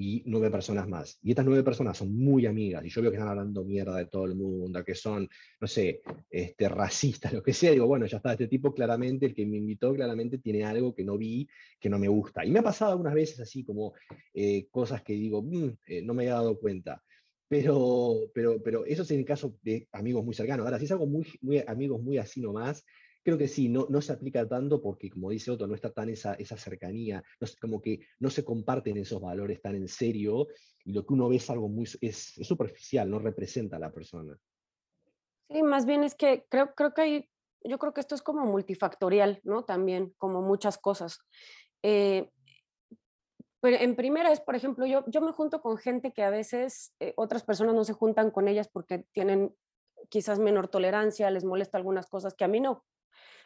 y nueve personas más. Y estas nueve personas son muy amigas, y yo veo que están hablando mierda de todo el mundo, que son, no sé, este, racistas, lo que sea. Digo, bueno, ya está, este tipo claramente, el que me invitó, claramente tiene algo que no vi, que no me gusta. Y me ha pasado algunas veces así como eh, cosas que digo, mm, eh, no me había dado cuenta. Pero, pero, pero eso es en el caso de amigos muy cercanos. Ahora, si es algo muy, muy amigos muy así nomás, creo que sí, no, no se aplica tanto porque, como dice Otto, no está tan esa, esa cercanía, no, como que no se comparten esos valores tan en serio y lo que uno ve es algo muy es, superficial, no representa a la persona. Sí, más bien es que creo, creo que hay, yo creo que esto es como multifactorial, ¿no? También, como muchas cosas. Eh, pero en primera es, por ejemplo, yo, yo me junto con gente que a veces eh, otras personas no se juntan con ellas porque tienen quizás menor tolerancia, les molesta algunas cosas que a mí no.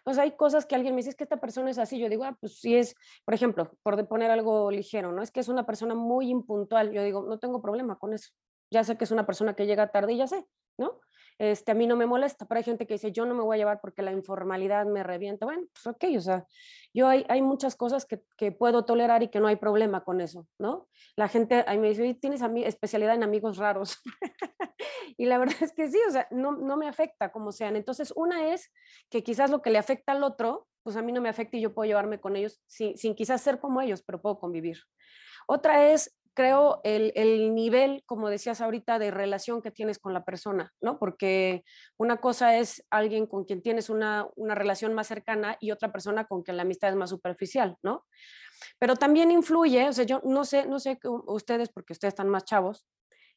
O sea, hay cosas que alguien me dice, es que esta persona es así. Yo digo, ah, pues sí es, por ejemplo, por poner algo ligero, ¿no? Es que es una persona muy impuntual. Yo digo, no tengo problema con eso. Ya sé que es una persona que llega tarde y ya sé, ¿no? Este, a mí no me molesta, pero hay gente que dice, yo no me voy a llevar porque la informalidad me revienta. Bueno, pues ok, o sea, yo hay, hay muchas cosas que, que puedo tolerar y que no hay problema con eso, ¿no? La gente ahí me dice, tienes especialidad en amigos raros. y la verdad es que sí, o sea, no, no me afecta como sean. Entonces, una es que quizás lo que le afecta al otro, pues a mí no me afecta y yo puedo llevarme con ellos sin, sin quizás ser como ellos, pero puedo convivir. Otra es creo, el, el, nivel, como decías ahorita, de relación que tienes con la persona, ¿no? Porque una cosa es alguien con quien tienes una, una relación más cercana y otra persona con quien la amistad es más superficial, ¿no? Pero también influye, o sea, yo no sé, no sé ustedes, porque ustedes están más chavos,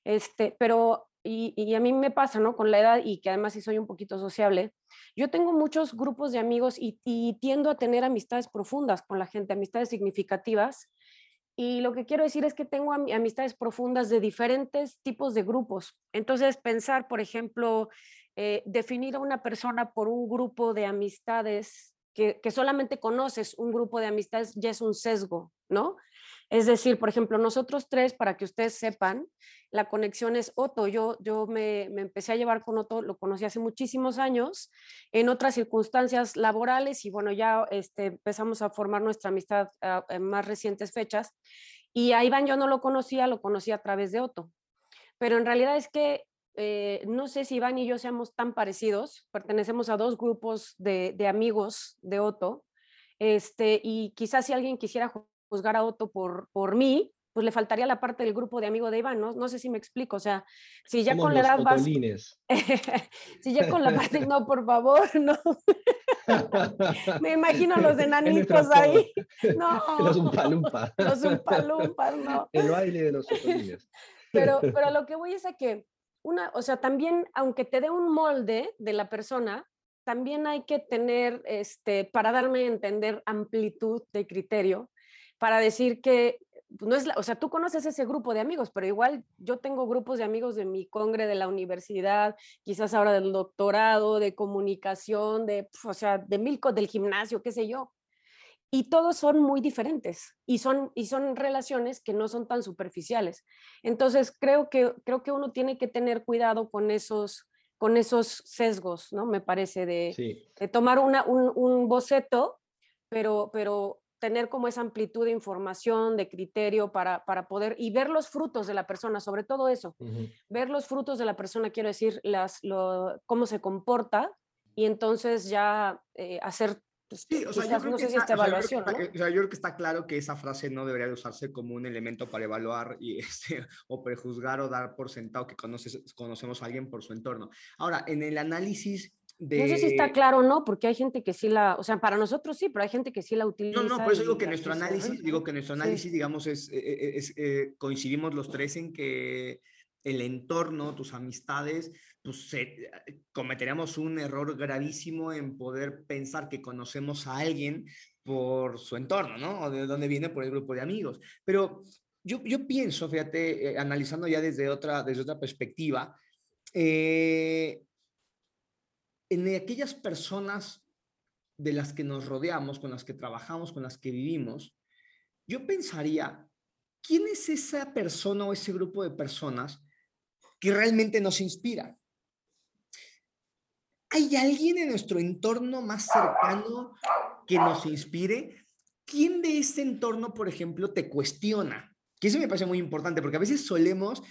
este, pero, y, a mí me pasa, ¿no? Con la edad y que además sí soy un poquito sociable, yo tengo muchos grupos de amigos y tiendo a tener amistades profundas con la gente, amistades significativas, y lo que quiero decir es que tengo amistades profundas de diferentes tipos de grupos. Entonces, pensar, por ejemplo, eh, definir a una persona por un grupo de amistades que, que, solamente conoces un grupo de amistades ya es un sesgo, ¿no? Es decir, por ejemplo, nosotros tres, para que ustedes sepan, la conexión es Otto. Yo, yo me, empecé a llevar con Otto, lo conocí hace muchísimos años, en otras circunstancias laborales y bueno, ya este, empezamos a formar nuestra amistad ah, en más recientes fechas. Y a Iván yo no lo conocía, lo conocí a través de Otto. Pero en realidad es que eh, no sé si Iván y yo seamos tan parecidos, pertenecemos a dos grupos de, de amigos de Otto, este, y quizás si alguien quisiera juzgar a Otto por, por mí, pues le faltaría la parte del grupo de amigos de Iván, ¿no? No sé si me explico, o sea, si ya con la edad vas... si ya con la parte, no, por favor, no. me imagino los enanitos ahí. No. Los umpalumpas. Los umpalumpas, no. El baile de los otolines. Pero, pero lo que voy es a que, una, o sea, también, aunque te dé un molde de la persona, también hay que tener, este, para darme a entender amplitud de criterio, para decir que no es, o sea, tú conoces ese grupo de amigos, pero igual yo tengo grupos de amigos de mi congre, de la universidad, quizás ahora del doctorado, de comunicación, de, o sea, de Milco, del gimnasio, qué sé yo. Y todos son muy diferentes y son, y son relaciones que no son tan superficiales. Entonces, creo que, creo que uno tiene que tener cuidado con esos, con esos sesgos, ¿no? Me parece, de, de tomar una, un, un boceto, pero, pero tener como esa amplitud de información, de criterio para, para poder y ver los frutos de la persona, sobre todo eso, ver los frutos de la persona, quiero decir, las, lo, cómo se comporta y entonces ya eh, hacer pues, sí, o sea, yo. O sea, creo que está claro que esa frase no debería usarse como un elemento para evaluar y este, o prejuzgar o dar por sentado que conoces, conocemos a alguien por su entorno. Ahora, en el análisis no sé si está claro o no, porque hay gente que sí la, o sea, para nosotros sí, pero hay gente que sí la utiliza. No, no, por eso digo que nuestro análisis, digo que nuestro análisis, digamos, es, eh, eh, es, eh, coincidimos los tres en que el entorno, tus amistades, pues cometeríamos un error gravísimo en poder pensar que conocemos a alguien por su entorno, ¿no? O de dónde viene por el grupo de amigos. Pero yo, yo pienso, fíjate, analizando ya desde otra, desde otra perspectiva, eh, en aquellas personas de las que nos rodeamos, con las que trabajamos, con las que vivimos, yo pensaría, ¿quién es esa persona o ese grupo de personas que realmente nos inspira? ¿Hay alguien en nuestro entorno más cercano que nos inspire? ¿Quién de ese entorno, por ejemplo, te cuestiona? Que eso me parece muy importante, porque a veces solemos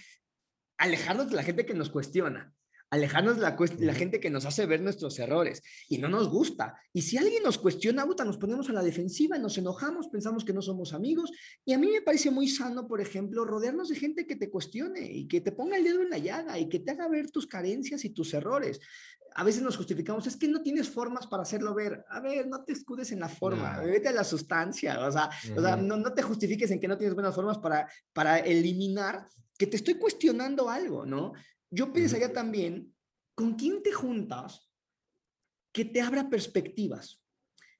alejarnos de la gente que nos cuestiona alejarnos de la, la, gente que nos hace ver nuestros errores y no nos gusta. Y si alguien nos cuestiona, nos ponemos a la defensiva, nos enojamos, pensamos que no somos amigos. Y a mí me parece muy sano, por ejemplo, rodearnos de gente que te cuestione y que te ponga el dedo en la llaga y que te haga ver tus carencias y tus errores. A veces nos justificamos, es que no tienes formas para hacerlo ver. A ver, no te escudes en la forma, vete a la sustancia. O sea, o sea no, no, te justifiques en que no tienes buenas formas para, para eliminar que te estoy cuestionando algo, ¿no? Yo pensaría también, ¿con quién te juntas que te abra perspectivas,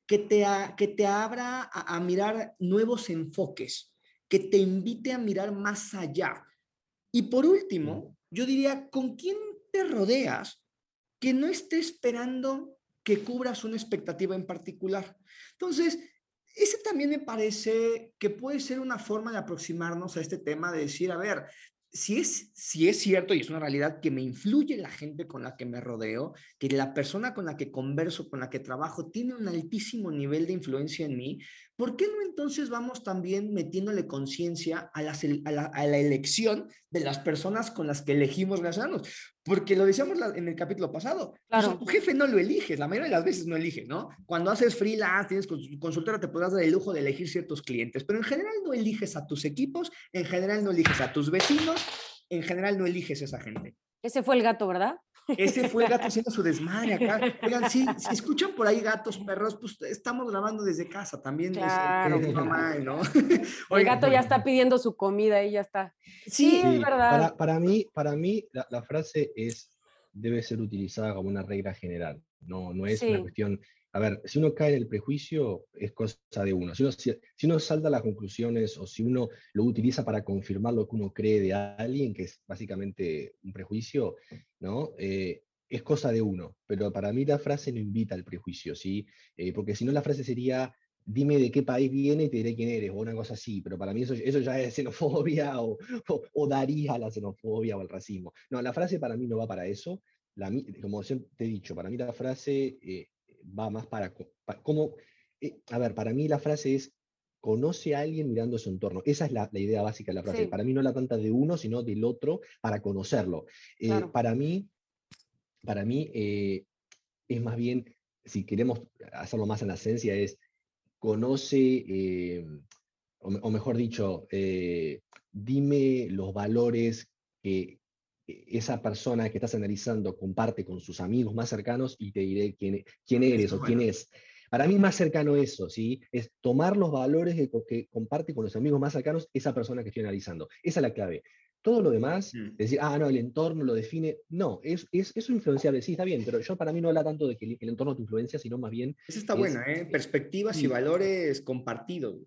que te, que te abra a, mirar nuevos enfoques, que te invite a mirar más allá? Y por último, yo diría, ¿con quién te rodeas que no esté esperando que cubras una expectativa en particular? Entonces, ese también me parece que puede ser una forma de aproximarnos a este tema, de decir, a ver, si es, si es cierto y es una realidad que me influye la gente con la que me rodeo, que la persona con la que converso, con la que trabajo, tiene un altísimo nivel de influencia en mí, ¿por qué no entonces vamos también metiéndole conciencia a, a, la, a la elección de las personas con las que elegimos relacionarnos? Porque lo decíamos en el capítulo pasado, claro. tu jefe no lo eliges, la mayoría de las veces no elige, ¿no? Cuando haces freelance, tienes consultora, te podrás dar el lujo de elegir ciertos clientes, pero en general no eliges a tus equipos, en general no eliges a tus vecinos, en general no eliges a esa gente. Ese fue el gato, ¿verdad? Ese fue el gato haciendo su desmadre acá. Oigan, si, si escuchan por ahí gatos, perros, pues estamos grabando desde casa también. Claro. Es, normal, ¿no? el gato ya está pidiendo su comida y ya está. Sí, es verdad. Para, mí, para mí la, la, frase es, debe ser utilizada como una regla general. No, no es una cuestión a ver, si uno cae en el prejuicio, es cosa de uno. Si uno, si, uno salta a las conclusiones o si uno lo utiliza para confirmar lo que uno cree de alguien, que es básicamente un prejuicio, ¿no? Eh, es cosa de uno. Pero para mí la frase no invita al prejuicio, ¿sí? Eh, porque si no la frase sería, dime de qué país viene y te diré quién eres, o una cosa así, pero para mí eso, eso ya es xenofobia o, o, daría la xenofobia o el racismo. No, la frase para mí no va para eso. La, como te he dicho, para mí la frase eh, va más para, cómo, eh, a ver, para mí la frase es, conoce a alguien mirando su entorno. Esa es la, idea básica de la frase. Para mí no la tanta de uno, sino del otro para conocerlo. Eh, para mí, para mí eh, es más bien, si queremos hacerlo más en la esencia, es conoce, o, mejor dicho, dime los valores que esa persona que estás analizando comparte con sus amigos más cercanos y te diré quién, quién eres o quién es. Para mí es más cercano eso, ¿sí? Es tomar los valores que, que, comparte con los amigos más cercanos esa persona que estoy analizando. Esa es la clave. Todo lo demás, mm. decir, ah, no, el entorno lo define, no, es, es, es influenciable, sí, está bien, pero yo para mí no habla tanto de que el, entorno te influencia, sino más bien... Eso está bueno, ¿eh? Perspectivas y valores compartidos.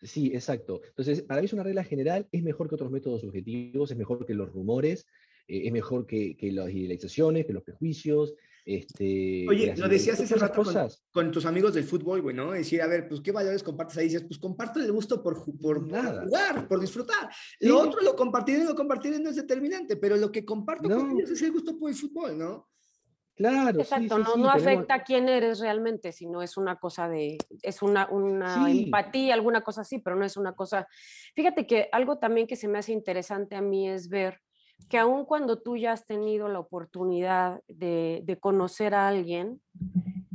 Sí, exacto. Entonces, para mí es una regla general, es mejor que otros métodos subjetivos, es mejor que los rumores, eh, es mejor que, que, las idealizaciones, que los prejuicios. Este, Oye, lo decías hace rato con, tus amigos del fútbol, güey, ¿no? Decir, a ver, pues, ¿qué valores compartes ahí? Dices, pues, comparto el gusto por, por, jugar, por disfrutar. Lo otro, lo compartir y lo compartir no es determinante, pero lo que comparto con ellos es el gusto por el fútbol, ¿no? Claro. Exacto, no, no afecta a quién eres realmente, sino es una cosa de, es una, una empatía, alguna cosa así, pero no es una cosa. Fíjate que algo también que se me hace interesante a mí es ver que aun cuando tú ya has tenido la oportunidad de, conocer a alguien,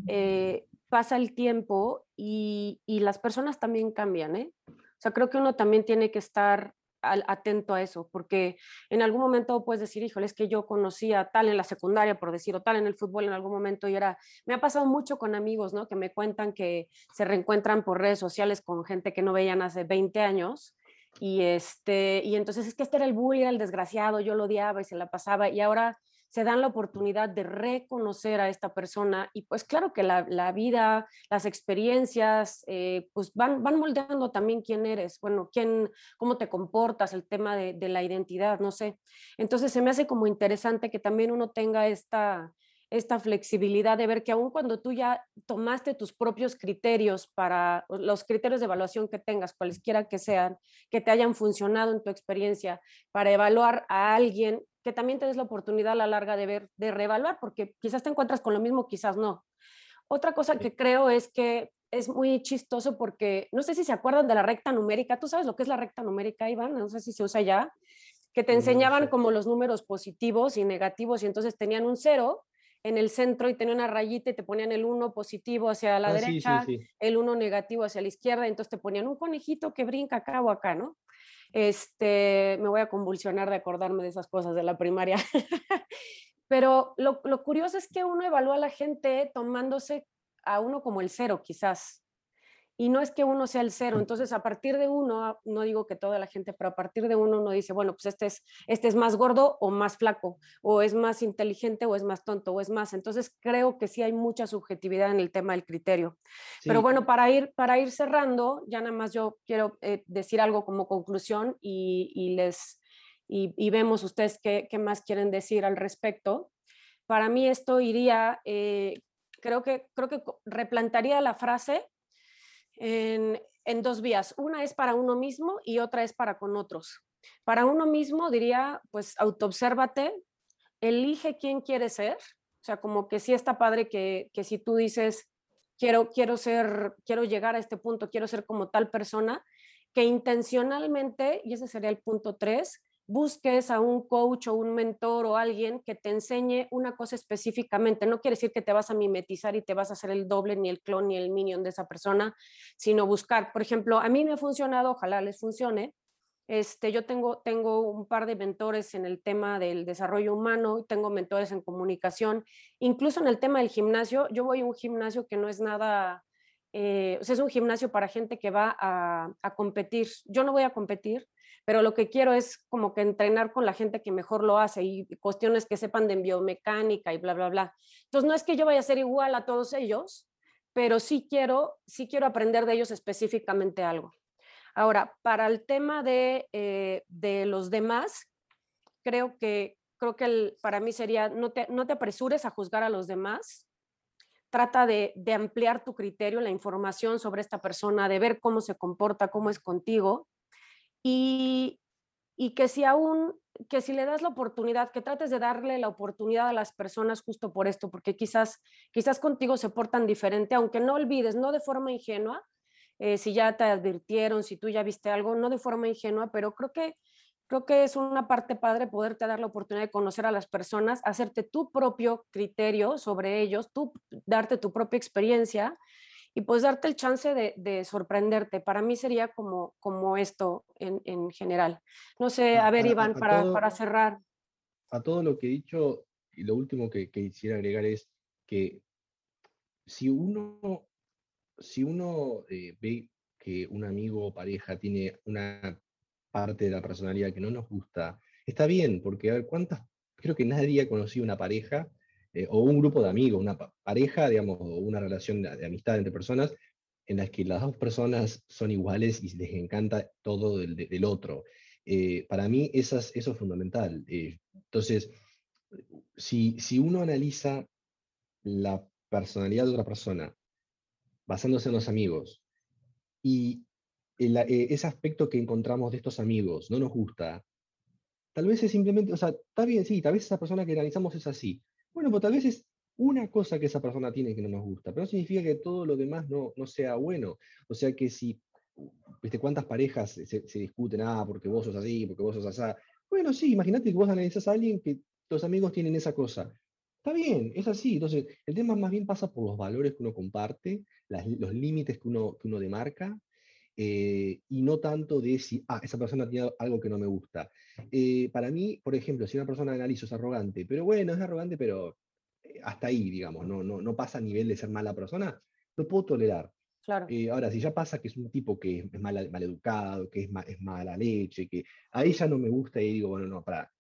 eh, pasa el tiempo y, las personas también cambian, ¿eh? O sea, creo que uno también tiene que estar atento a eso, porque en algún momento puedes decir, híjole, es que yo conocía tal en la secundaria, por decir, o tal en el fútbol en algún momento, y era, me ha pasado mucho con amigos, ¿no? Que me cuentan que se reencuentran por redes sociales con gente que no veían hace 20 años, y, este, y entonces es que este era el bully, era el desgraciado, yo lo odiaba y se la pasaba. Y ahora se dan la oportunidad de reconocer a esta persona y pues claro que la, la vida, las experiencias, eh, pues van, van moldeando también quién eres, bueno, quién, cómo te comportas, el tema de, de, la identidad, no sé. Entonces se me hace como interesante que también uno tenga esta, esta flexibilidad de ver que aun cuando tú ya tomaste tus propios criterios para los criterios de evaluación que tengas, cualesquiera que sean, que te hayan funcionado en tu experiencia para evaluar a alguien, que también te des la oportunidad a la larga de ver, de reevaluar, porque quizás te encuentras con lo mismo, quizás no. Otra cosa que creo es que es muy chistoso porque no sé si se acuerdan de la recta numérica. ¿Tú sabes lo que es la recta numérica, Iván? No sé si se usa ya. Que te enseñaban como los números positivos y negativos y entonces tenían un cero en el centro y tenía una rayita y te ponían el uno positivo hacia la ah, derecha, el uno negativo hacia la izquierda, entonces te ponían un conejito que brinca acá o acá, ¿no? Este, me voy a convulsionar de acordarme de esas cosas de la primaria. Pero lo, lo curioso es que uno evalúa a la gente tomándose a uno como el cero, quizás, y no es que uno sea el cero, entonces a partir de uno, no digo que toda la gente, pero a partir de uno uno dice, bueno, pues este es, este es más gordo o más flaco, o es más inteligente o es más tonto, o es más. Entonces creo que sí hay mucha subjetividad en el tema del criterio. Pero bueno, para ir, para ir cerrando, ya nada más yo quiero eh, decir algo como conclusión y, les, y, vemos ustedes qué, qué, más quieren decir al respecto. Para mí esto iría, eh, creo, que, creo que replantaría la frase en, dos vías. Una es para uno mismo y otra es para con otros. Para uno mismo diría, pues autoobsérvate, elige quién quieres ser. O sea, como que sí está padre que, que si tú dices, quiero, quiero ser, quiero llegar a este punto, quiero ser como tal persona, que intencionalmente, y ese sería el punto tres, busques a un coach o un mentor o alguien que te enseñe una cosa específicamente. No quiere decir que te vas a mimetizar y te vas a hacer el doble, ni el clon, ni el minion de esa persona, sino buscar. Por ejemplo, a mí me ha funcionado, ojalá les funcione. Este, yo tengo, tengo un par de mentores en el tema del desarrollo humano, tengo mentores en comunicación, incluso en el tema del gimnasio. Yo voy a un gimnasio que no es nada, eh, o sea, es un gimnasio para gente que va a, a competir. Yo no voy a competir, pero lo que quiero es como que entrenar con la gente que mejor lo hace y cuestiones que sepan de biomecánica y bla, bla, bla. Entonces, no es que yo vaya a ser igual a todos ellos, pero sí quiero, sí quiero aprender de ellos específicamente algo. Ahora, para el tema de, eh, de los demás, creo que, creo que para mí sería, no te, no te apresures a juzgar a los demás, trata de, de, ampliar tu criterio, la información sobre esta persona, de ver cómo se comporta, cómo es contigo, y, que si aún, que si le das la oportunidad, que trates de darle la oportunidad a las personas justo por esto, porque quizás, quizás contigo se portan diferente, aunque no olvides, no de forma ingenua, eh, si ya te advirtieron, si tú ya viste algo, no de forma ingenua, pero creo que, creo que es una parte padre poderte dar la oportunidad de conocer a las personas, hacerte tu propio criterio sobre ellos, tú darte tu propia experiencia y pues darte el chance de, sorprenderte. Para mí sería como, como esto en, general. No sé, a ver, Iván, para, para, cerrar. A todo lo que he dicho, y lo último que, quisiera agregar es que si uno, si uno eh, ve que un amigo o pareja tiene una parte de la personalidad que no nos gusta está bien, porque a ver, ¿cuántas? Creo que nadie ha conocido una pareja eh, o un grupo de amigos, una pareja, digamos, una relación de, amistad entre personas en las que las dos personas son iguales y les encanta todo del, otro. Eh, para mí eso es fundamental. Eh, entonces, si, si uno analiza la personalidad de otra persona basándose en los amigos y eh, ese aspecto que encontramos de estos amigos no nos gusta, tal vez es simplemente, o sea, está bien, sí, tal vez esa persona que analizamos es así. Bueno, pues tal vez es una cosa que esa persona tiene que no nos gusta, pero no significa que todo lo demás no, no sea bueno. O sea que si, viste, cuántas parejas se, se, discuten, ah, porque vos sos así, porque vos sos así. Bueno, sí, imagínate que vos analizás a alguien que los amigos tienen esa cosa. Está bien, es así. Entonces, el tema más bien pasa por los valores que uno comparte, los límites que uno, que uno demarca, eh, y no tanto de si, ah, esa persona tiene algo que no me gusta. Eh, para mí, por ejemplo, si una persona analizo es arrogante, pero bueno, es arrogante, pero eh, hasta ahí, digamos, no, no, no pasa a nivel de ser mala persona, lo puedo tolerar. Claro. ahora, si ya pasa que es un tipo que es mal, educado, que es, es mala leche, que a ella no me gusta y digo, bueno, no, para,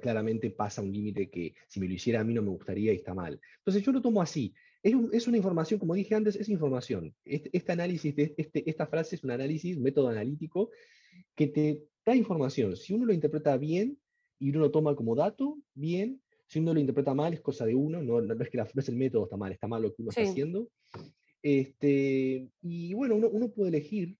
claramente pasa un límite que si me lo hiciera a mí no me gustaría y está mal. Entonces yo lo tomo así. Es, una información, como dije antes, es información. Este, este análisis, de este, esta frase es un análisis, un método analítico que te da información. Si uno lo interpreta bien y uno lo toma como dato, bien. Si uno lo interpreta mal, es cosa de uno, no, no es que la, no es el método está mal, está mal lo que uno está haciendo. Este, y bueno, uno, uno puede elegir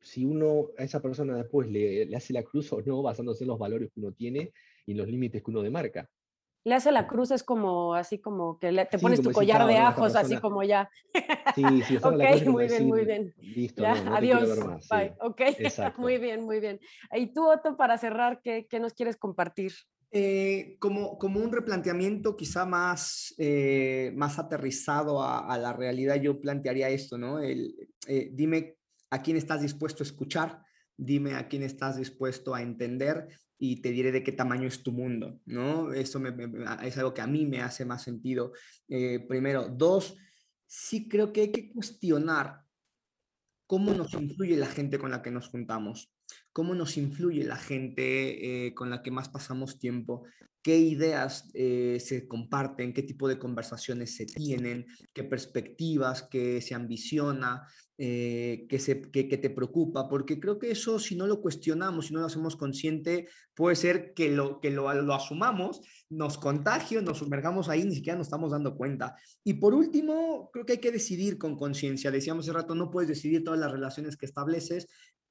si uno a esa persona después le, le, hace la cruz o no, basándose en los valores que uno tiene y los límites que uno demarca. Le hace la cruz es como así como que te pones tu collar de ajos, así como ya. Sí, sí, ok, muy bien, muy bien. Listo, adiós. Bye. Ok, muy bien, muy bien. Y tú, Otto, para cerrar, ¿qué, qué nos quieres compartir? Eh, como, como un replanteamiento quizá más, eh, más aterrizado a, a, la realidad, yo plantearía esto, ¿no? El, eh, dime a quién estás dispuesto a escuchar, dime a quién estás dispuesto a entender y te diré de qué tamaño es tu mundo, ¿no? Eso es algo que a mí me hace más sentido. Eh, primero, dos, sí creo que hay que cuestionar cómo nos influye la gente con la que nos juntamos, cómo nos influye la gente eh, con la que más pasamos tiempo, qué ideas eh, se comparten, qué tipo de conversaciones se tienen, qué perspectivas, qué se ambiciona, eh, que, se, que, te preocupa, porque creo que eso si no lo cuestionamos, si no lo hacemos consciente, puede ser que lo, que lo, lo asumamos, nos contagie, nos sumergamos ahí, ni siquiera nos estamos dando cuenta. Y por último, creo que hay que decidir con conciencia. Decíamos hace rato, no puedes decidir todas las relaciones que estableces,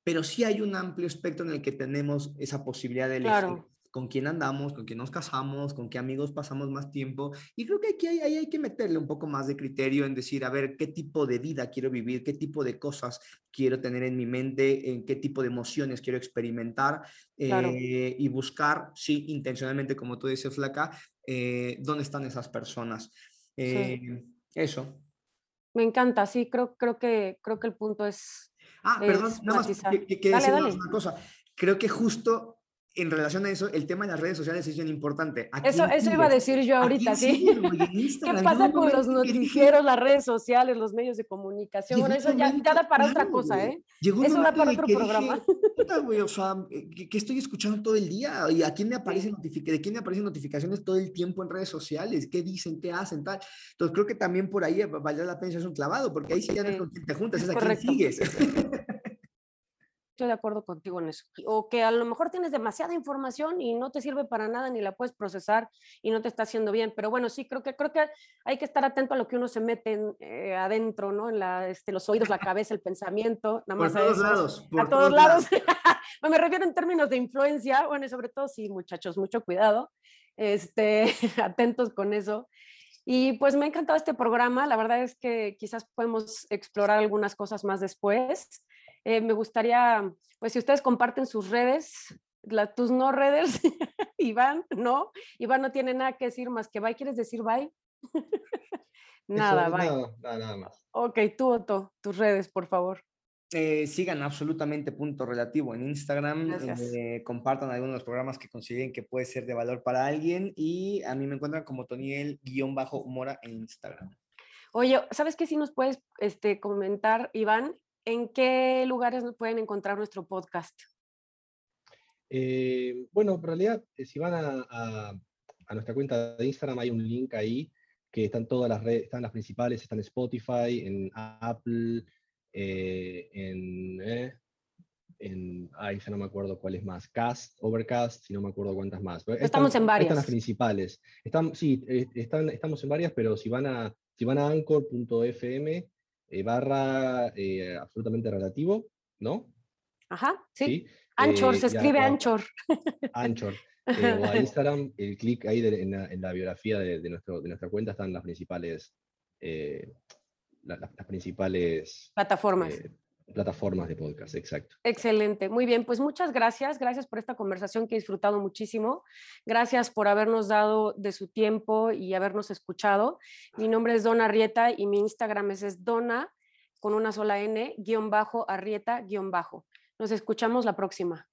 pero sí hay un amplio espectro en el que tenemos esa posibilidad de elegir con quién andamos, con quién nos casamos, con qué amigos pasamos más tiempo. Y creo que aquí hay, hay, que meterle un poco más de criterio en decir, a ver, qué tipo de vida quiero vivir, qué tipo de cosas quiero tener en mi mente, en qué tipo de emociones quiero experimentar eh, y buscar, sí, intencionalmente, como tú dices, Flaca, eh, dónde están esas personas. Eh, eso. Me encanta, sí, creo, creo, que, creo que el punto es... Ah, perdón, nada más que, que, una cosa. Creo que justo en relación a eso, el tema de las redes sociales es bien importante. Eso, eso iba a decir yo ahorita, ¿sí? ¿Qué pasa con los noticieros, las redes sociales, los medios de comunicación? Bueno, eso ya, da para otra cosa, ¿eh? Llegó eso da para otro programa. o sea, ¿qué, estoy escuchando todo el día? ¿Y a quién me aparecen de quién me aparecen notificaciones todo el tiempo en redes sociales? ¿Qué dicen? ¿Qué hacen? Tal. Entonces creo que también por ahí vale la pena es un clavado, porque ahí sí ya no con quién te juntas, es a quién sigues. estoy de acuerdo contigo en eso. O que a lo mejor tienes demasiada información y no te sirve para nada ni la puedes procesar y no te está haciendo bien. Pero bueno, sí, creo que, creo que hay que estar atento a lo que uno se mete eh, adentro, ¿no? En la, este, los oídos, la cabeza, el pensamiento. Nada más por todos lados. a todos, lados. me refiero en términos de influencia. Bueno, y sobre todo, sí, muchachos, mucho cuidado. Este, atentos con eso. Y pues me ha encantado este programa. La verdad es que quizás podemos explorar algunas cosas más después. Eh, me gustaría, pues si ustedes comparten sus redes, tus no redes, Iván, ¿no? Iván no tiene nada que decir más que bye. ¿Quieres decir bye? nada, bye. Nada, nada, más. Ok, tú, Otto, tus redes, por favor. Eh, sigan absolutamente punto relativo en Instagram, eh, compartan algunos de los programas que consideren que puede ser de valor para alguien y a mí me encuentran como Toniel-Mora en Instagram. Oye, ¿sabes qué si nos puedes este, comentar, Iván? ¿En qué lugares pueden encontrar nuestro podcast? Eh, bueno, en realidad, eh, si van a, nuestra cuenta de Instagram, hay un link ahí que están todas las redes, están las principales, están Spotify, en Apple, eh, en, en, ay, ya no me acuerdo cuál es más, Cast, Overcast, si no me acuerdo cuántas más. Estamos en varias. Están las principales. Están, sí, están, estamos en varias, pero si van a, si van a anchor.fm barra absolutamente relativo, ¿no? Ajá, sí. Anchor, se escribe Anchor. Anchor. Eh, o a Instagram, el clic ahí en, la, biografía de, nuestro, de nuestra cuenta están las principales, eh, las principales plataformas. Plataformas de podcast, exacto. Excelente, muy bien, pues muchas gracias, gracias por esta conversación que he disfrutado muchísimo, gracias por habernos dado de su tiempo y habernos escuchado. Mi nombre es Dona Arrieta y mi Instagram es, es Dona con una sola N, guion bajo, Arrieta, guion bajo. Nos escuchamos la próxima.